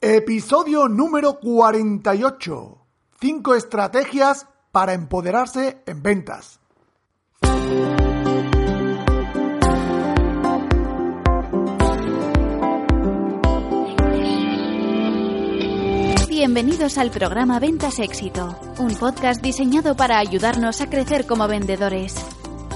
Episodio número 48. 5 estrategias para empoderarse en ventas. Bienvenidos al programa Ventas Éxito, un podcast diseñado para ayudarnos a crecer como vendedores.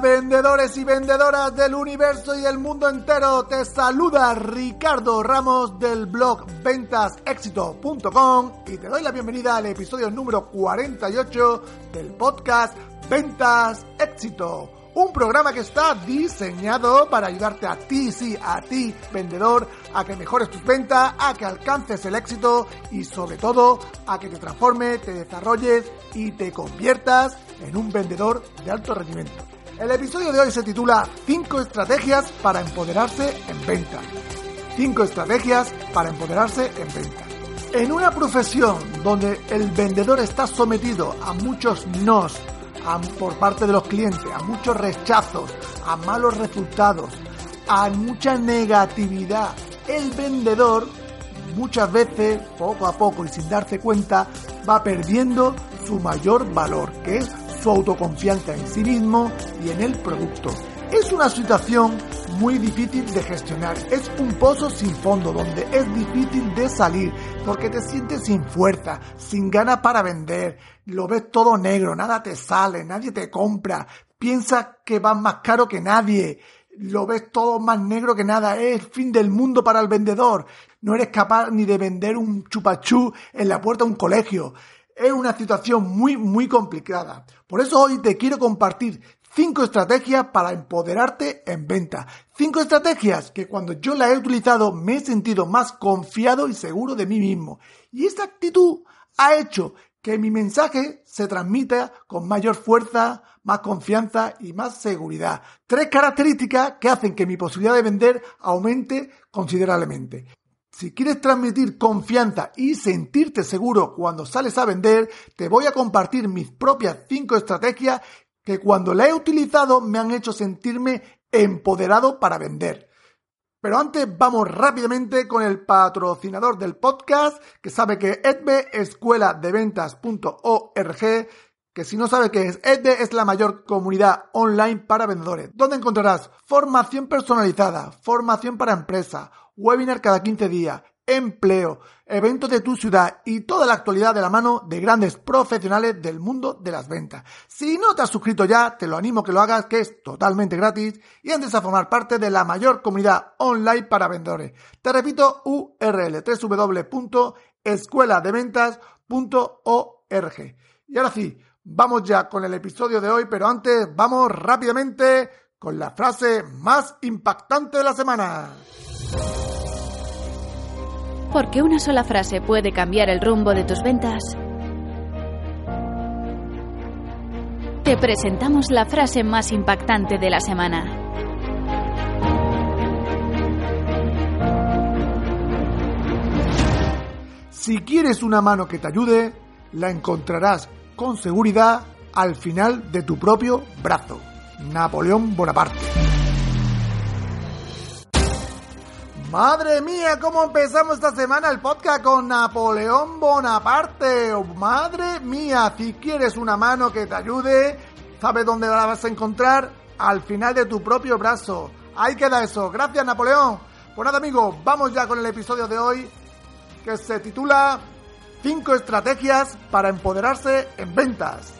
Vendedores y vendedoras del universo y del mundo entero, te saluda Ricardo Ramos del blog ventasexito.com y te doy la bienvenida al episodio número 48 del podcast Ventas Éxito. Un programa que está diseñado para ayudarte a ti, sí, a ti, vendedor, a que mejores tus ventas, a que alcances el éxito y sobre todo a que te transformes, te desarrolles y te conviertas en un vendedor de alto rendimiento. El episodio de hoy se titula 5 estrategias para empoderarse en venta. 5 estrategias para empoderarse en venta. En una profesión donde el vendedor está sometido a muchos nos, por parte de los clientes, a muchos rechazos, a malos resultados, a mucha negatividad. El vendedor muchas veces, poco a poco y sin darse cuenta, va perdiendo su mayor valor, que es su autoconfianza en sí mismo y en el producto. Es una situación muy difícil de gestionar. Es un pozo sin fondo donde es difícil de salir porque te sientes sin fuerza, sin ganas para vender. Lo ves todo negro, nada te sale, nadie te compra. Piensas que vas más caro que nadie. Lo ves todo más negro que nada. Es el fin del mundo para el vendedor. No eres capaz ni de vender un chupachú en la puerta de un colegio. Es una situación muy, muy complicada. Por eso hoy te quiero compartir cinco estrategias para empoderarte en venta. Cinco estrategias que cuando yo las he utilizado me he sentido más confiado y seguro de mí mismo. Y esta actitud ha hecho que mi mensaje se transmita con mayor fuerza, más confianza y más seguridad. Tres características que hacen que mi posibilidad de vender aumente considerablemente. Si quieres transmitir confianza y sentirte seguro cuando sales a vender, te voy a compartir mis propias 5 estrategias que cuando las he utilizado me han hecho sentirme empoderado para vender. Pero antes vamos rápidamente con el patrocinador del podcast, que sabe que Edbe, escuela de ventas.org, que si no sabe qué es, Edbe es la mayor comunidad online para vendedores, donde encontrarás formación personalizada, formación para empresas, webinar cada 15 días, empleo, eventos de tu ciudad y toda la actualidad de la mano de grandes profesionales del mundo de las ventas. Si no te has suscrito ya, te lo animo que lo hagas, que es totalmente gratis y antes a formar parte de la mayor comunidad online para vendedores. Te repito, URL www.escueladeventas.org. Y ahora sí, vamos ya con el episodio de hoy, pero antes vamos rápidamente con la frase más impactante de la semana. Porque una sola frase puede cambiar el rumbo de tus ventas. Te presentamos la frase más impactante de la semana. Si quieres una mano que te ayude, la encontrarás con seguridad al final de tu propio brazo. Napoleón Bonaparte. Madre mía, cómo empezamos esta semana el podcast con Napoleón Bonaparte. Madre mía, si quieres una mano que te ayude, ¿sabes dónde la vas a encontrar? Al final de tu propio brazo. Ahí queda eso. Gracias, Napoleón. Pues nada, amigos, vamos ya con el episodio de hoy que se titula 5 estrategias para empoderarse en ventas.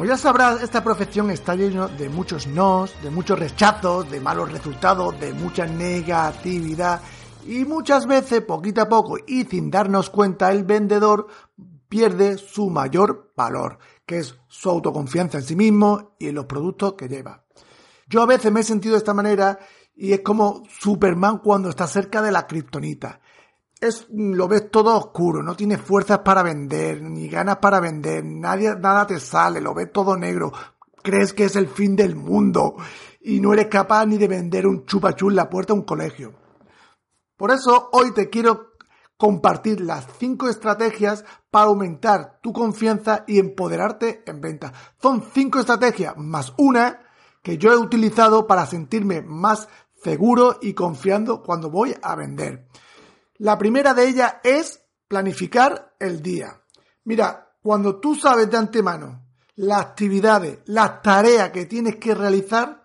Como ya sabrás, esta profesión está llena de muchos nos, de muchos rechazos, de malos resultados, de mucha negatividad y muchas veces, poquito a poco y sin darnos cuenta, el vendedor pierde su mayor valor, que es su autoconfianza en sí mismo y en los productos que lleva. Yo a veces me he sentido de esta manera y es como Superman cuando está cerca de la kriptonita. Es, lo ves todo oscuro, no tienes fuerzas para vender, ni ganas para vender, nadie, nada te sale, lo ves todo negro, crees que es el fin del mundo y no eres capaz ni de vender un chupachú en la puerta de un colegio. Por eso hoy te quiero compartir las cinco estrategias para aumentar tu confianza y empoderarte en venta. Son cinco estrategias más una que yo he utilizado para sentirme más seguro y confiando cuando voy a vender. La primera de ellas es planificar el día. Mira, cuando tú sabes de antemano las actividades, las tareas que tienes que realizar,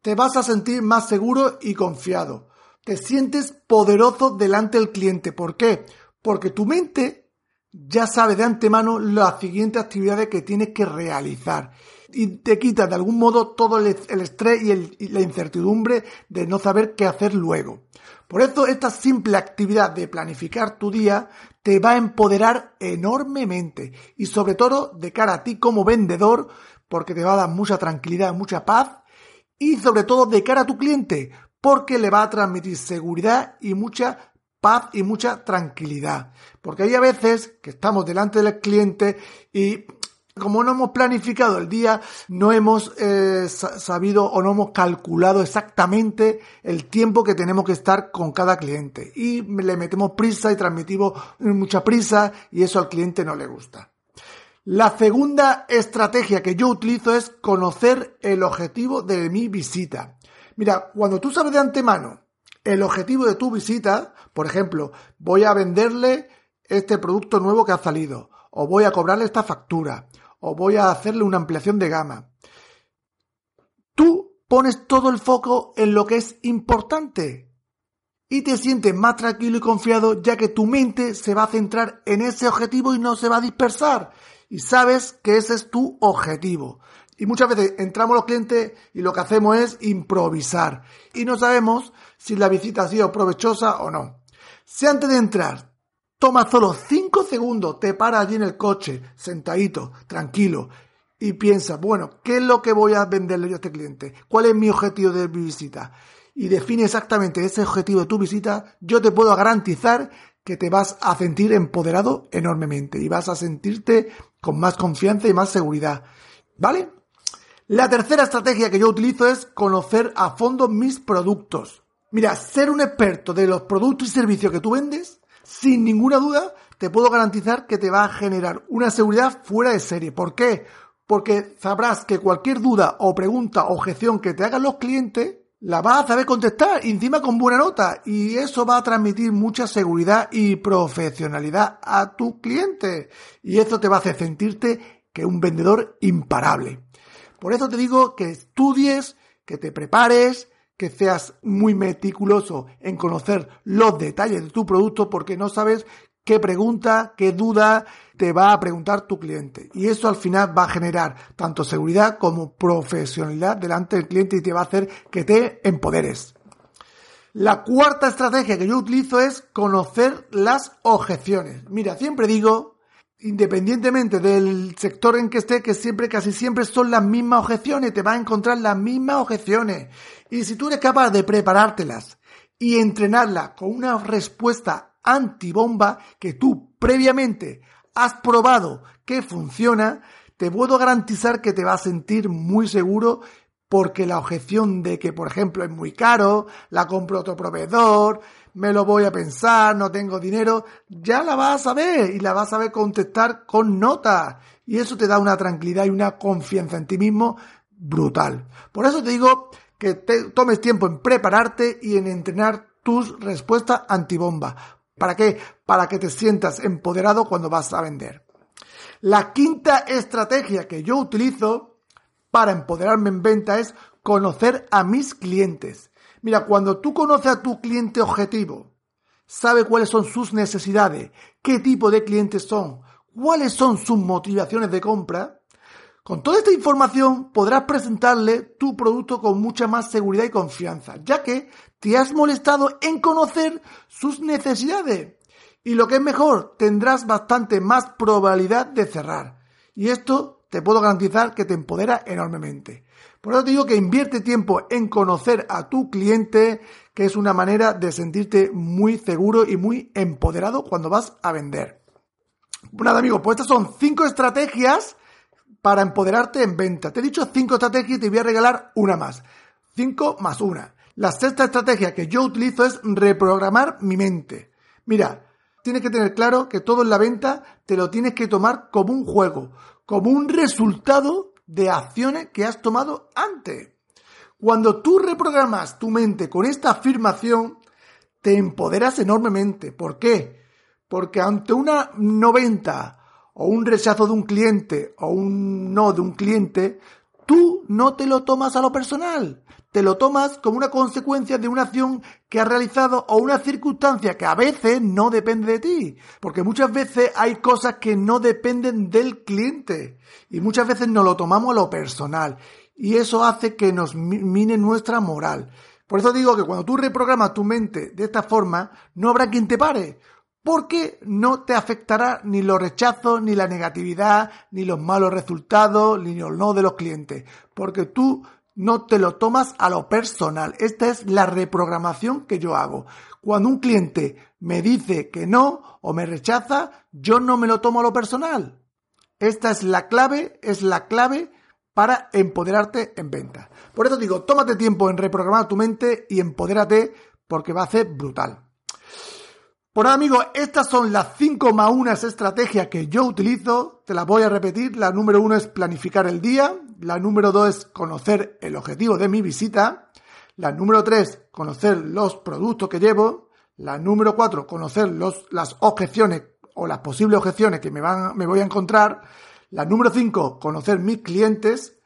te vas a sentir más seguro y confiado. Te sientes poderoso delante del cliente. ¿Por qué? Porque tu mente ya sabe de antemano las siguientes actividades que tienes que realizar y te quita de algún modo todo el, estrés y, la incertidumbre de no saber qué hacer luego. Por eso esta simple actividad de planificar tu día te va a empoderar enormemente y sobre todo de cara a ti como vendedor porque te va a dar mucha tranquilidad, mucha paz y sobre todo de cara a tu cliente porque le va a transmitir seguridad y mucha paz y mucha tranquilidad. Porque hay a veces que estamos delante del cliente y como no hemos planificado el día, no hemos eh, sabido o no hemos calculado exactamente el tiempo que tenemos que estar con cada cliente. Y le metemos prisa y transmitimos mucha prisa y eso al cliente no le gusta. La segunda estrategia que yo utilizo es conocer el objetivo de mi visita. Mira, cuando tú sabes de antemano el objetivo de tu visita, por ejemplo, voy a venderle este producto nuevo que ha salido, o voy a cobrarle esta factura, o voy a hacerle una ampliación de gama. Tú pones todo el foco en lo que es importante y te sientes más tranquilo y confiado ya que tu mente se va a centrar en ese objetivo y no se va a dispersar. Y sabes que ese es tu objetivo. Y muchas veces entramos los clientes y lo que hacemos es improvisar. Y no sabemos si la visita ha sido provechosa o no. Si antes de entrar Toma solo 5 segundos, te para allí en el coche, sentadito, tranquilo, y piensa, bueno, ¿qué es lo que voy a venderle a este cliente? ¿Cuál es mi objetivo de mi visita? Y define exactamente ese objetivo de tu visita, yo te puedo garantizar que te vas a sentir empoderado enormemente y vas a sentirte con más confianza y más seguridad. ¿Vale? La tercera estrategia que yo utilizo es conocer a fondo mis productos. Mira, ser un experto de los productos y servicios que tú vendes sin ninguna duda, te puedo garantizar que te va a generar una seguridad fuera de serie. ¿Por qué? Porque sabrás que cualquier duda o pregunta o objeción que te hagan los clientes, la vas a saber contestar, encima con buena nota, y eso va a transmitir mucha seguridad y profesionalidad a tu cliente. Y eso te va a hacer sentirte que un vendedor imparable. Por eso te digo que estudies, que te prepares, que seas muy meticuloso en conocer los detalles de tu producto porque no sabes qué pregunta, qué duda te va a preguntar tu cliente. Y eso al final va a generar tanto seguridad como profesionalidad delante del cliente y te va a hacer que te empoderes. La cuarta estrategia que yo utilizo es conocer las objeciones. Mira, siempre digo independientemente del sector en que esté, que siempre, casi siempre son las mismas objeciones, te va a encontrar las mismas objeciones. Y si tú eres capaz de preparártelas y entrenarlas con una respuesta antibomba que tú previamente has probado que funciona, te puedo garantizar que te vas a sentir muy seguro porque la objeción de que, por ejemplo, es muy caro, la compro otro proveedor, me lo voy a pensar, no tengo dinero, ya la vas a saber y la vas a saber contestar con nota. Y eso te da una tranquilidad y una confianza en ti mismo brutal. Por eso te digo que te tomes tiempo en prepararte y en entrenar tus respuestas antibomba. ¿Para qué? Para que te sientas empoderado cuando vas a vender. La quinta estrategia que yo utilizo para empoderarme en venta es conocer a mis clientes. Mira, cuando tú conoces a tu cliente objetivo, sabe cuáles son sus necesidades, qué tipo de clientes son, cuáles son sus motivaciones de compra, con toda esta información podrás presentarle tu producto con mucha más seguridad y confianza, ya que te has molestado en conocer sus necesidades. Y lo que es mejor, tendrás bastante más probabilidad de cerrar. Y esto te puedo garantizar que te empodera enormemente. Por eso te digo que invierte tiempo en conocer a tu cliente, que es una manera de sentirte muy seguro y muy empoderado cuando vas a vender. Nada, amigo, pues estas son cinco estrategias para empoderarte en venta. Te he dicho cinco estrategias y te voy a regalar una más. Cinco más una. La sexta estrategia que yo utilizo es reprogramar mi mente. Mira, tienes que tener claro que todo en la venta te lo tienes que tomar como un juego, como un resultado de acciones que has tomado antes. Cuando tú reprogramas tu mente con esta afirmación, te empoderas enormemente. ¿Por qué? Porque ante una 90 o un rechazo de un cliente o un no de un cliente, tú no te lo tomas a lo personal, te lo tomas como una consecuencia de una acción que has realizado o una circunstancia que a veces no depende de ti, porque muchas veces hay cosas que no dependen del cliente y muchas veces no lo tomamos a lo personal. Y eso hace que nos mine nuestra moral. Por eso digo que cuando tú reprogramas tu mente de esta forma, no habrá quien te pare, porque no te afectará ni los rechazos, ni la negatividad, ni los malos resultados, ni los no de los clientes, porque tú no te lo tomas a lo personal. Esta es la reprogramación que yo hago. Cuando un cliente me dice que no o me rechaza, yo no me lo tomo a lo personal. Esta es la clave, es la clave para empoderarte en venta. Por eso digo, tómate tiempo en reprogramar tu mente y empodérate porque va a ser brutal. Por amigos, estas son las 5 más 1 estrategias que yo utilizo. Te las voy a repetir. La número 1 es planificar el día. La número 2 es conocer el objetivo de mi visita. La número 3, conocer los productos que llevo. La número 4, conocer los, las objeciones o las posibles objeciones que me, van, me voy a encontrar. La número 5, conocer mis clientes.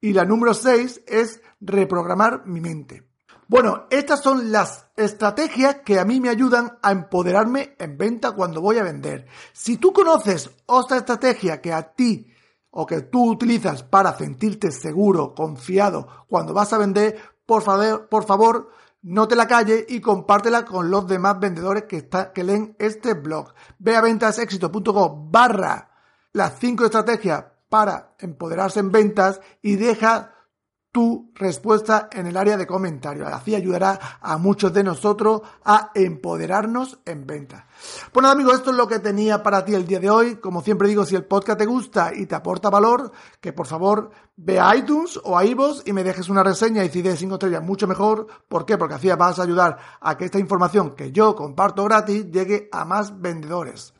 Y la número 6 es reprogramar mi mente. Bueno, estas son las estrategias que a mí me ayudan a empoderarme en venta cuando voy a vender. Si tú conoces otra estrategia que a ti o que tú utilizas para sentirte seguro, confiado cuando vas a vender, por favor, por favor, no te la calles y compártela con los demás vendedores que, que leen este blog. Ve a ventasexito.com barra las 5 estrategias para empoderarse en ventas y deja tu respuesta en el área de comentarios. Así ayudará a muchos de nosotros a empoderarnos en venta. Pues nada amigos, esto es lo que tenía para ti el día de hoy. Como siempre digo, si el podcast te gusta y te aporta valor, que por favor ve a iTunes o a iVoox y me dejes una reseña y si de 5 estrellas mucho mejor. ¿Por qué? Porque así vas a ayudar a que esta información que yo comparto gratis llegue a más vendedores.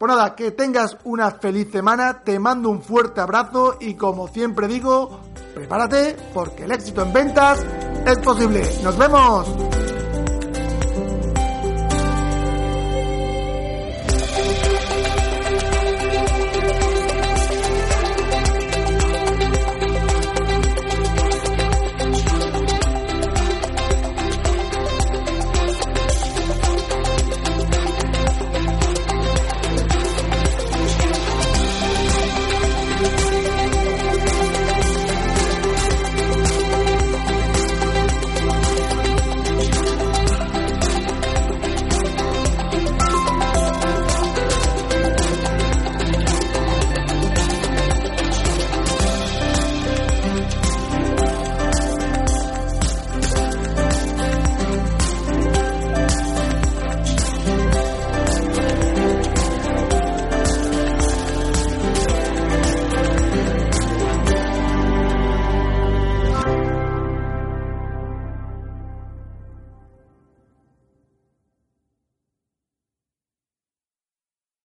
Pues nada, que tengas una feliz semana, te mando un fuerte abrazo y como siempre digo, prepárate porque el éxito en ventas es posible. ¡Nos vemos!